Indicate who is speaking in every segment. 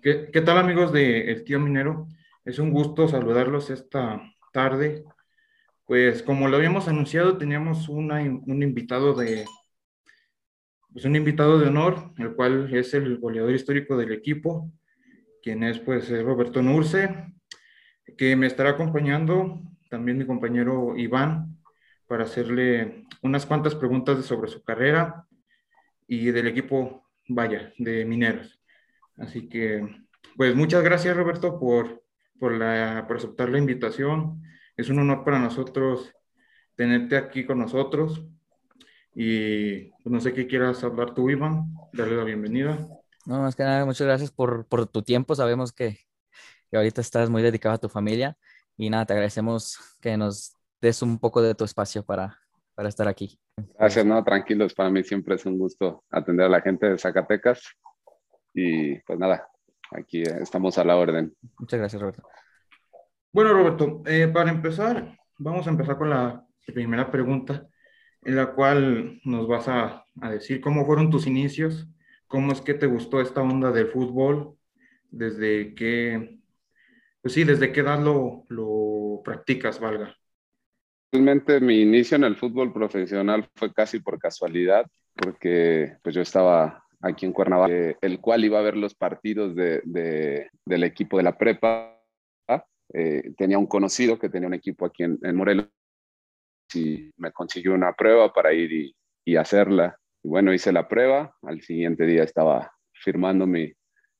Speaker 1: ¿Qué, tal amigos de El Tío Minero? Es un gusto saludarlos esta tarde. Pues como lo habíamos anunciado, teníamos una, un invitado de, pues un invitado de honor, el cual es el goleador histórico del equipo, quien es pues Roberto Nurce, que me estará acompañando, también mi compañero Iván, para hacerle unas cuantas preguntas sobre su carrera y del equipo, vaya, de Mineros. Así que, pues muchas gracias Roberto por, por, la, por aceptar la invitación. Es un honor para nosotros tenerte aquí con nosotros. Y pues, no sé qué quieras hablar tú, Iván. Darle la bienvenida.
Speaker 2: No, más que nada, muchas gracias por, por tu tiempo. Sabemos que, que, ahorita estás muy dedicado a tu familia. Y nada, te agradecemos que nos des un poco de tu espacio para, para estar aquí.
Speaker 3: Gracias, no, tranquilos. Para mí siempre es un gusto atender a la gente de Zacatecas y pues nada, aquí estamos a la orden.
Speaker 2: Muchas gracias, Roberto.
Speaker 1: Bueno, Roberto, eh, para empezar, vamos a empezar con la primera pregunta, en la cual nos vas a, a decir cómo fueron tus inicios, cómo es que te gustó esta onda del fútbol, desde qué, pues sí, desde qué edad lo, lo practicas, valga.
Speaker 3: Realmente mi inicio en el fútbol profesional fue casi por casualidad, porque pues yo estaba aquí en Cuernavaca, el cual iba a ver los partidos de, de, del equipo de la prepa. Eh, tenía un conocido que tenía un equipo aquí en, en, Morelos y me consiguió una prueba para ir y, y, hacerla. Y bueno, hice la prueba, al siguiente día estaba firmando mi,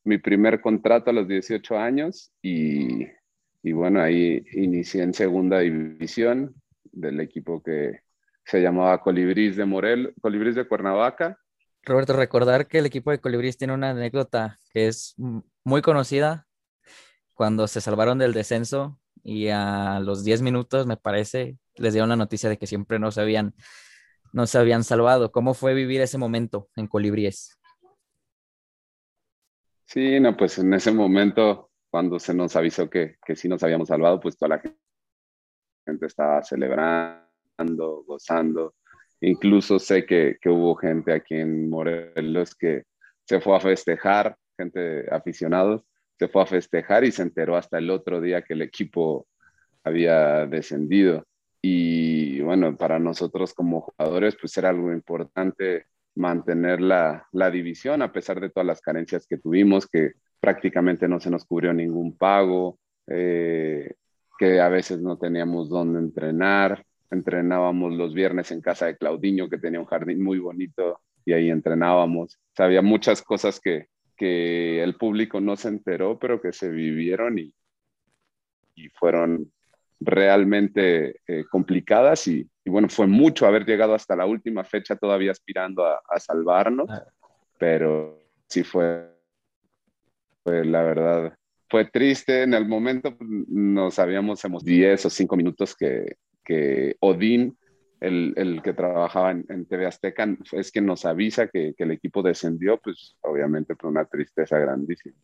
Speaker 3: mi primer contrato a los 18 años y, y bueno, ahí inicié en segunda división del equipo que se llamaba Colibrís de Morel, Colibrís de Cuernavaca
Speaker 2: Roberto, recordar que el equipo de Colibríes tiene una anécdota que es muy conocida cuando se salvaron del descenso y a los 10 minutos, me parece, les dieron la noticia de que siempre no se habían, no se habían salvado. ¿Cómo fue vivir ese momento en Colibríes?
Speaker 3: Sí, no, pues en ese momento, cuando se nos avisó que, que sí nos habíamos salvado, pues toda la gente estaba celebrando, gozando Incluso sé que, que, hubo gente aquí en Morelos que se fue a festejar, gente aficionados, se fue a festejar y se enteró hasta el otro día que el equipo había descendido. Y bueno, para nosotros como jugadores, pues era algo importante mantener la, la división a pesar de todas las carencias que tuvimos, que prácticamente no se nos cubrió ningún pago, eh, que a veces no teníamos dónde entrenar, entrenábamos los viernes en casa de Claudiño, que tenía un jardín muy bonito, y ahí entrenábamos. O sea, había muchas cosas que, que el público no se enteró, pero que se vivieron y, y fueron realmente eh, complicadas y, y, bueno, fue mucho haber llegado hasta la última fecha todavía aspirando a, a salvarnos, ah. pero sí fue, fue, la verdad, fue triste. En el momento pues, no sabíamos, hemos 10 o 5 minutos que, que Odín, el, el que trabajaba en, en, TV Azteca, es quien nos avisa que, que, el equipo descendió, pues obviamente fue una tristeza grandísima.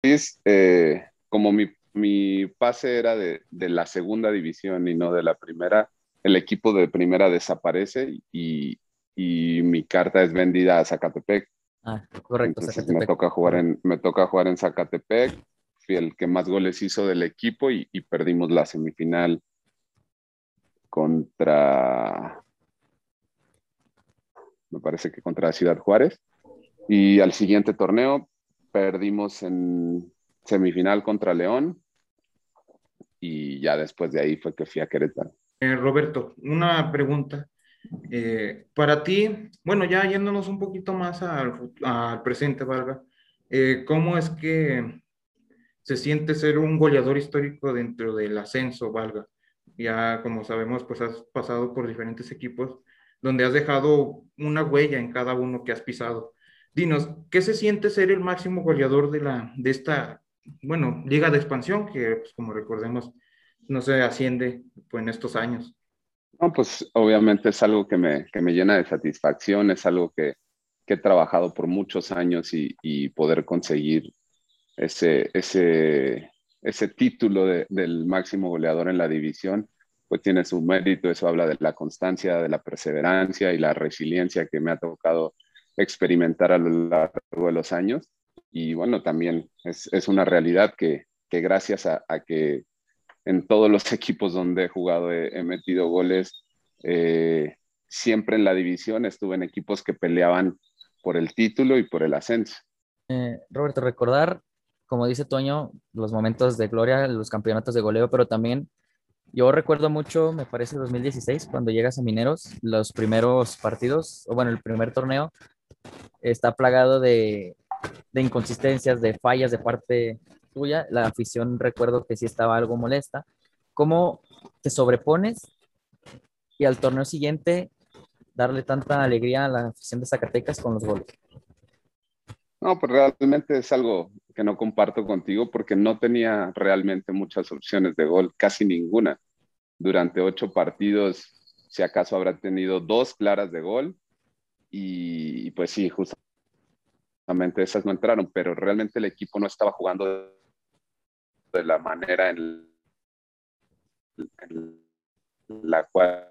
Speaker 3: Es, eh, como mi, mi, pase era de, de, la segunda división y no de la primera, el equipo de primera desaparece y, y mi carta es vendida a Zacatepec.
Speaker 2: Ah, correcto.
Speaker 3: Entonces, Zacatepec. Me, toca jugar en, me toca jugar en Zacatepec. Fui el que más goles hizo del equipo y, y perdimos la semifinal contra, me parece que contra Ciudad Juárez. Y al siguiente torneo perdimos en semifinal contra León. Y ya después de ahí fue que fui a Querétaro.
Speaker 1: Eh, Roberto, una pregunta. Eh, para ti, bueno, ya yéndonos un poquito más al, al presente, Valga, eh, ¿cómo es que se siente ser un goleador histórico dentro del ascenso, Valga? Ya como sabemos, pues has pasado por diferentes equipos donde has dejado una huella en cada uno que has pisado. Dinos, ¿qué se siente ser el máximo goleador de, la, de esta, bueno, liga de expansión que, pues, como recordemos, no se asciende pues, en estos años?
Speaker 3: No, pues obviamente es algo que me, que me llena de satisfacción, es algo que, que he trabajado por muchos años y, y poder conseguir ese, ese, ese título de, del máximo goleador en la división, pues tiene su mérito, eso habla de la constancia, de la perseverancia y la resiliencia que me ha tocado experimentar a lo largo de los años. y bueno, también es, es una realidad que, que gracias a, que en todos los equipos donde he jugado he, metido goles, eh, siempre en la división estuve en equipos que peleaban por el título y por el ascenso.
Speaker 2: Eh, Roberto, recordar, como dice Toño, los momentos de gloria, los campeonatos de goleo, pero también yo recuerdo mucho, me parece 2016, cuando llegas a Mineros, los primeros partidos, o bueno, el primer torneo, está plagado de, de inconsistencias, de fallas de parte tuya. La afición recuerdo que sí estaba algo molesta. ¿Cómo te sobrepones y al torneo siguiente darle tanta alegría a la afición de Zacatecas con los goles?
Speaker 3: No, pues realmente es algo que no comparto contigo porque no tenía realmente muchas opciones de gol, casi ninguna. Durante ocho partidos, si acaso habrá tenido dos claras de gol y pues sí, justamente esas no entraron, pero realmente el equipo no estaba jugando de la manera en, la cual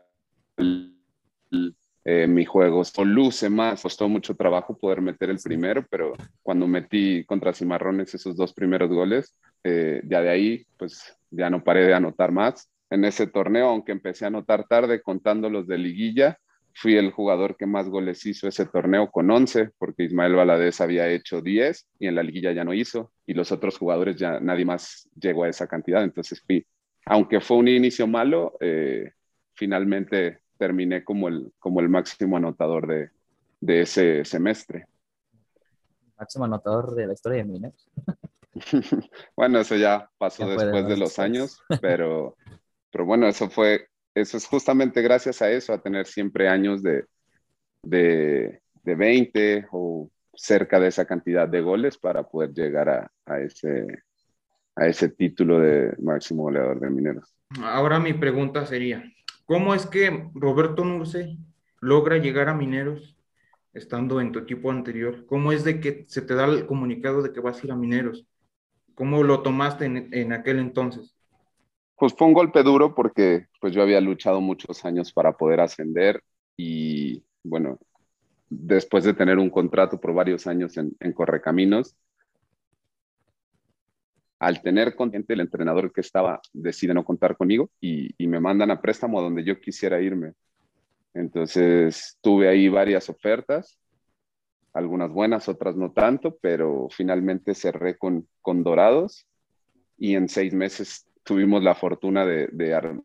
Speaker 3: eh, mi juego luce más. Costó mucho trabajo poder meter el primero, pero cuando metí contra Cimarrones esos dos primeros goles, eh, ya de ahí, pues ya no paré de anotar más. En ese torneo, aunque empecé a anotar tarde contando los de liguilla, fui el jugador que más goles hizo ese torneo con 11, porque Ismael Valadez había hecho 10 y en la liguilla ya no hizo, y los otros jugadores ya nadie más llegó a esa cantidad. Entonces fui, aunque fue un inicio malo, eh, finalmente terminé como el, como el máximo anotador de, de ese semestre.
Speaker 2: Máximo anotador de la historia de Mineros.
Speaker 3: bueno, eso ya pasó después de los años, pero, pero bueno, eso fue, eso es justamente gracias a eso, a tener siempre años de, de, de 20 o cerca de esa cantidad de goles para poder llegar a, a, ese, a ese título de máximo goleador de Mineros.
Speaker 1: Ahora mi pregunta sería, ¿Cómo es que Roberto Nurce logra llegar a Mineros estando en tu equipo anterior? ¿Cómo es de que se te da el comunicado de que vas a ir a Mineros? ¿Cómo lo tomaste en, aquel entonces?
Speaker 3: Pues fue un golpe duro porque pues yo había luchado muchos años para poder ascender y bueno, después de tener un contrato por varios años en, en Correcaminos, al tener consciente el entrenador que estaba decide no contar conmigo y, me mandan a préstamo a donde yo quisiera irme. Entonces tuve ahí varias ofertas, algunas buenas, otras no tanto, pero finalmente cerré con, con Dorados y en seis meses tuvimos la fortuna de, de,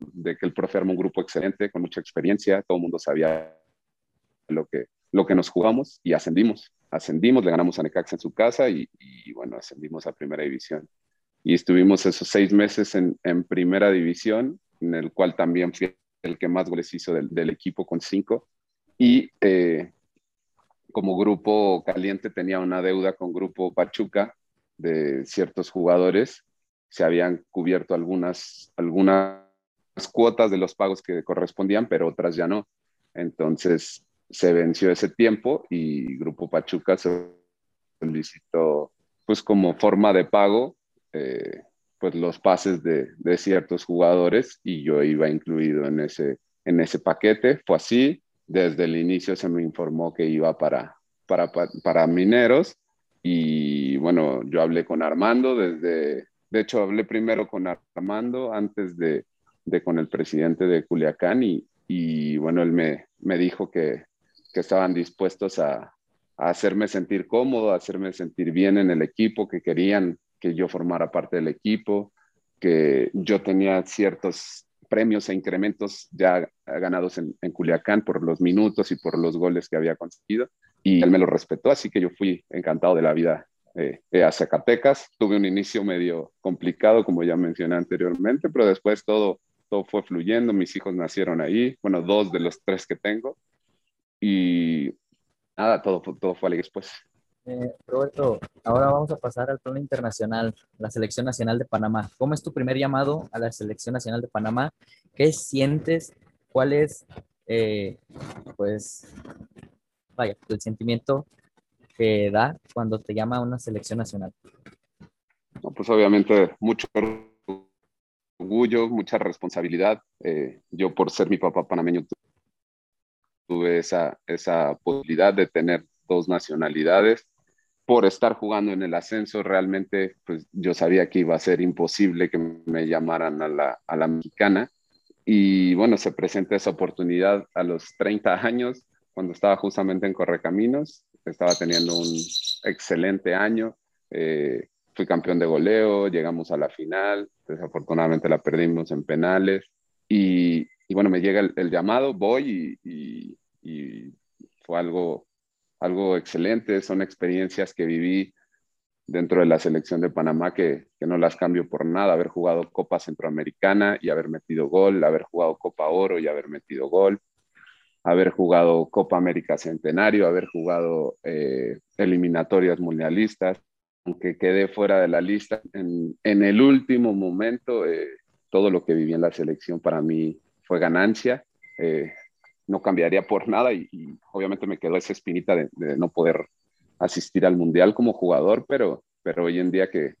Speaker 3: de que el profe armó un grupo excelente, con mucha experiencia, todo el mundo sabía lo que, lo que nos jugamos y ascendimos ascendimos, le ganamos a Necaxa en su casa y, bueno, ascendimos a primera división. Y estuvimos esos seis meses en, primera división, en el cual también fui el que más goles hizo del, equipo con cinco. Y eh, como grupo caliente tenía una deuda con grupo Pachuca de ciertos jugadores. Se habían cubierto algunas, algunas cuotas de los pagos que correspondían, pero otras ya no. Entonces se venció ese tiempo y Grupo Pachuca se solicitó, pues como forma de pago, eh, pues los pases de, de, ciertos jugadores y yo iba incluido en ese, en ese paquete. Fue así, desde el inicio se me informó que iba para, para, para mineros y bueno, yo hablé con Armando desde, de hecho hablé primero con Armando antes de, de con el presidente de Culiacán y, y bueno, él me, me dijo que, que estaban dispuestos a, hacerme sentir cómodo, a hacerme sentir bien en el equipo, que querían que yo formara parte del equipo, que yo tenía ciertos premios e incrementos ya ganados en, Culiacán por los minutos y por los goles que había conseguido. Y él me lo respetó, así que yo fui encantado de la vida eh, a Zacatecas. Tuve un inicio medio complicado, como ya mencioné anteriormente, pero después todo, todo fue fluyendo. Mis hijos nacieron ahí, bueno, dos de los tres que tengo. Y nada, todo, todo fue alegre después.
Speaker 2: Eh, Roberto, ahora vamos a pasar al plano internacional, la Selección Nacional de Panamá. ¿Cómo es tu primer llamado a la Selección Nacional de Panamá? ¿Qué sientes? ¿Cuál es, eh, pues, vaya, el sentimiento que da cuando te llama a una selección nacional?
Speaker 3: pues obviamente mucho orgullo, mucha responsabilidad. Eh, yo por ser mi papá panameño tuve esa, esa posibilidad de tener dos nacionalidades. por estar jugando en el ascenso, realmente pues yo sabía que iba a ser imposible que me llamaran a la, a la mexicana. Y bueno, se presenta esa oportunidad a los 30 años, cuando estaba justamente en Correcaminos, estaba teniendo un excelente año. Eh, fui campeón de goleo, llegamos a la final, desafortunadamente la perdimos en penales y, y bueno, me llega el, llamado, voy y, y, fue algo, algo excelente, son experiencias que viví dentro de la selección de Panamá que, que, no las cambio por nada, haber jugado Copa Centroamericana y haber metido gol, haber jugado Copa Oro y haber metido gol, haber jugado Copa América Centenario, haber jugado eh, eliminatorias mundialistas, aunque quedé fuera de la lista, en, en el último momento eh, todo lo que viví en la selección para mí fue ganancia. Eh, no cambiaría por nada y, obviamente me quedó esa espinita de, no poder asistir al mundial como jugador, pero, pero hoy en día que,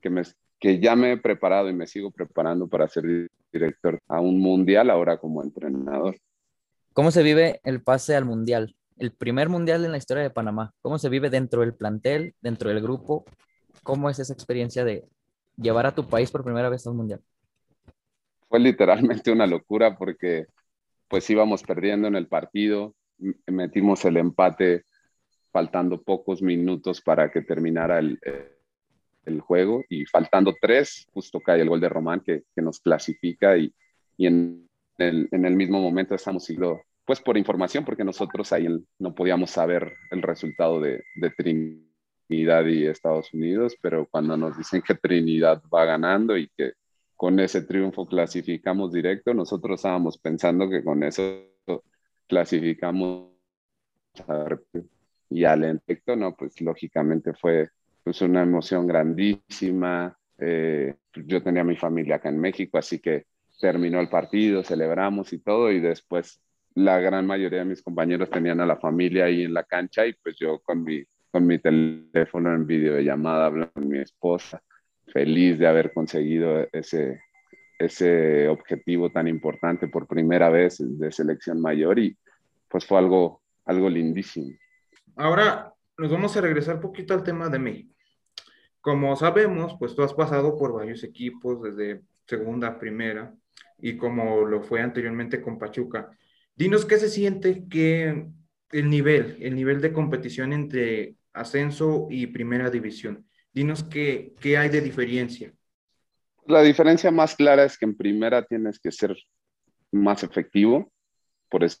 Speaker 3: que, me, que ya me he preparado y me sigo preparando para ser director a un mundial ahora como entrenador.
Speaker 2: ¿Cómo se vive el pase al mundial? El primer mundial en la historia de Panamá. ¿Cómo se vive dentro del plantel, dentro del grupo? ¿Cómo es esa experiencia de llevar a tu país por primera vez a un mundial?
Speaker 3: Fue literalmente una locura porque pues íbamos perdiendo en el partido, metimos el empate faltando pocos minutos para que terminara el, el juego y faltando tres, justo cae el gol de Román que, que nos clasifica y, y en, el, en, el, mismo momento estamos siguiendo, pues por información, porque nosotros ahí no podíamos saber el resultado de, de Trinidad y Estados Unidos, pero cuando nos dicen que Trinidad va ganando y que con ese triunfo clasificamos directo. Nosotros estábamos pensando que con eso clasificamos y al efecto, no, pues lógicamente fue pues una emoción grandísima. Eh, yo tenía mi familia acá en México, así que terminó el partido, celebramos y todo, y después la gran mayoría de mis compañeros tenían a la familia ahí en la cancha y pues yo con mi, con mi teléfono en videollamada hablando con mi esposa feliz de haber conseguido ese, ese objetivo tan importante por primera vez de selección mayor y pues fue algo, algo lindísimo.
Speaker 1: Ahora nos vamos a regresar poquito al tema de México. Como sabemos, pues tú has pasado por varios equipos desde segunda, primera y como lo fue anteriormente con Pachuca. Dinos qué se siente que el nivel, el nivel de competición entre ascenso y primera división. Dinos qué, qué hay de diferencia.
Speaker 3: La diferencia más clara es que en primera tienes que ser más efectivo, por eso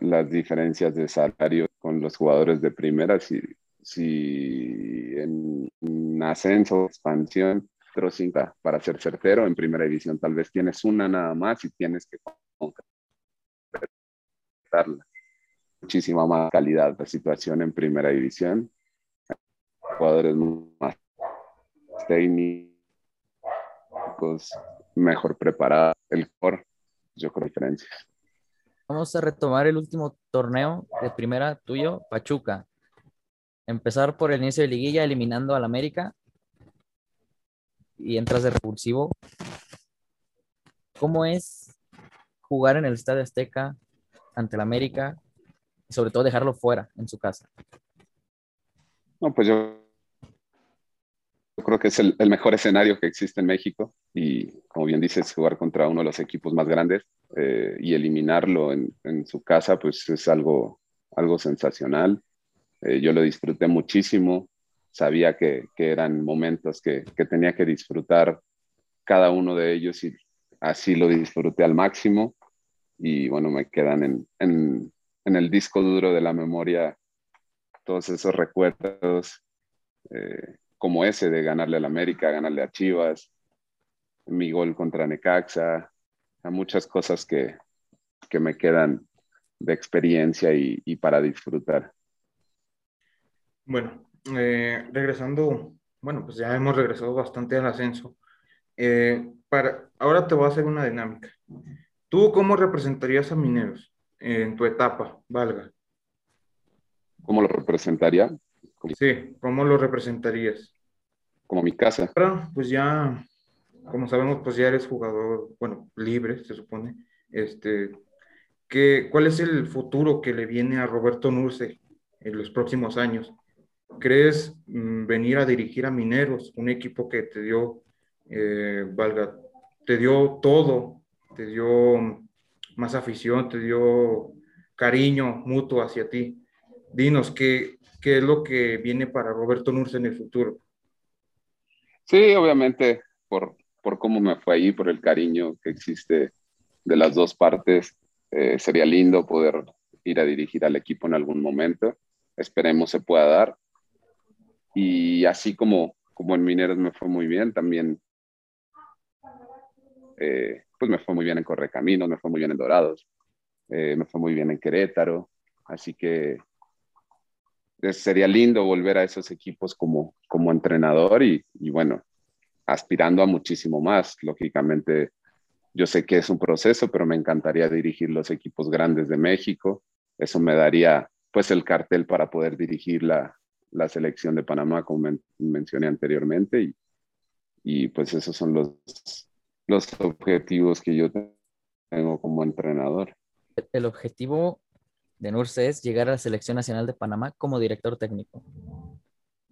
Speaker 3: las diferencias de salario con los jugadores de primera, si, si en, ascenso, expansión, pero cinta para ser certero, en primera división tal vez tienes una nada más y tienes que concretarla. Muchísima más calidad de situación en primera división jugadores más técnicos, mejor preparados, el core, yo creo diferencias.
Speaker 2: Vamos a retomar el último torneo de primera tuyo, Pachuca. Empezar por el inicio de liguilla eliminando al América y entras de repulsivo. ¿Cómo es jugar en el Estadio Azteca ante el América y sobre todo dejarlo fuera en su casa?
Speaker 3: No, pues yo creo que es el, mejor escenario que existe en México y, como bien dices, jugar contra uno de los equipos más grandes eh, y eliminarlo en, su casa, pues es algo, algo sensacional. Eh, yo lo disfruté muchísimo, sabía que, eran momentos que, tenía que disfrutar cada uno de ellos y así lo disfruté al máximo y bueno, me quedan en, en el disco duro de la memoria todos esos recuerdos. Eh, como ese de ganarle al América, ganarle a Chivas, mi gol contra Necaxa, a muchas cosas que, que me quedan de experiencia y, y para disfrutar.
Speaker 1: Bueno, eh, regresando, bueno, pues ya hemos regresado bastante al ascenso. Eh, para, ahora te voy a hacer una dinámica. ¿Tú cómo representarías a Mineros en tu etapa, valga?
Speaker 3: ¿Cómo lo representaría?
Speaker 1: Sí, ¿cómo lo representarías?
Speaker 3: Como mi casa.
Speaker 1: Pues ya, como sabemos, pues ya eres jugador, bueno, libre, se supone. Este, ¿qué, ¿Cuál es el futuro que le viene a Roberto Nurce en los próximos años. ¿Crees mm, venir a dirigir a Mineros, un equipo que te dio, eh, valga, te dio todo, te dio más afición, te dio cariño mutuo hacia ti? Dinos, ¿qué, qué es lo que viene para Roberto Nurse en el futuro?
Speaker 3: Sí, obviamente, por, por cómo me fue ahí, por el cariño que existe de las dos partes, eh, sería lindo poder ir a dirigir al equipo en algún momento. Esperemos se pueda dar. Y así como, como en Mineros me fue muy bien, también eh, pues me fue muy bien en Correcaminos, me fue muy bien en Dorados, eh, me fue muy bien en Querétaro. Así que sería lindo volver a esos equipos como, como entrenador y, y bueno, aspirando a muchísimo más. Lógicamente, yo sé que es un proceso, pero me encantaría dirigir los equipos grandes de México. Eso me daría pues el cartel para poder dirigir la, la selección de Panamá, como mencioné anteriormente. Y, y, pues esos son los, los objetivos que yo tengo como entrenador.
Speaker 2: El objetivo de Nurse es llegar a la selección nacional de Panamá como director técnico.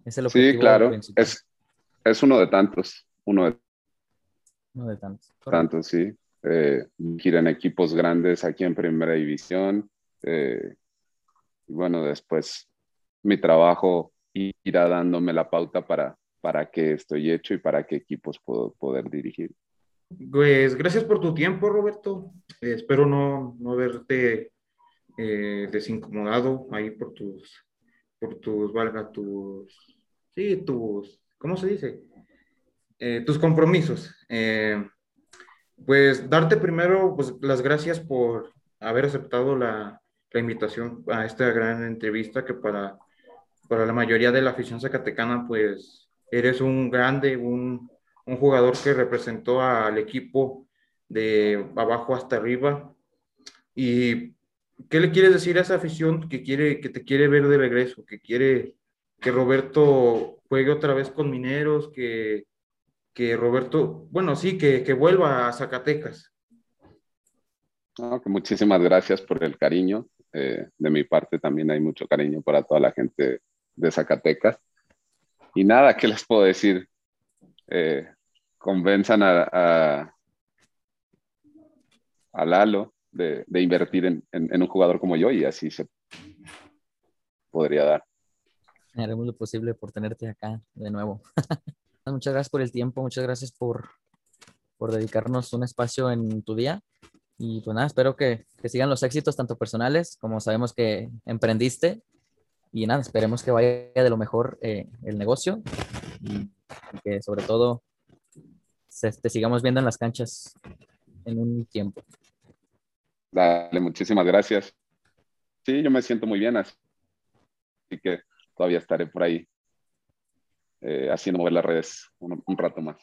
Speaker 3: Es el objetivo sí, claro. Es, es uno de tantos. Uno de,
Speaker 2: uno de tantos.
Speaker 3: Tantos, sí. Eh, en equipos grandes aquí en Primera División. Eh, y bueno, después mi trabajo irá dándome la pauta para, para qué estoy hecho y para qué equipos puedo poder dirigir.
Speaker 1: Pues gracias por tu tiempo, Roberto. Eh, espero no, no verte eh, desincomodado ahí por tus, por tus, valga, tus, sí, tus, ¿cómo se dice? Eh, tus compromisos. pues darte primero pues, las gracias por haber aceptado la, la invitación a esta gran entrevista que para, para la mayoría de la afición zacatecana, pues eres un grande, un, un jugador que representó al equipo de abajo hasta arriba. ¿Y qué le quieres decir a esa afición que, quiere, que te quiere ver de regreso, que quiere que Roberto juegue otra vez con Mineros, que, que Roberto, bueno, sí, que, que vuelva a Zacatecas?
Speaker 3: muchísimas gracias por el cariño. Eh, de mi parte también hay mucho cariño para toda la gente de Zacatecas. Y nada, ¿qué les puedo decir? Eh, convenzan a, a, a Lalo de, de invertir en, en, un jugador como yo y así se podría dar.
Speaker 2: Haremos lo posible por tenerte acá de nuevo. muchas gracias por el tiempo, muchas gracias por, por dedicarnos un espacio en tu día. Y pues nada, espero que, que, sigan los éxitos tanto personales como sabemos que emprendiste. Y nada, esperemos que vaya de lo mejor eh, el negocio y, que sobre todo te sigamos viendo en las canchas en un tiempo.
Speaker 3: Dale, muchísimas gracias. Sí, yo me siento muy bien, así que todavía estaré por ahí eh, haciendo mover las redes un, un rato más.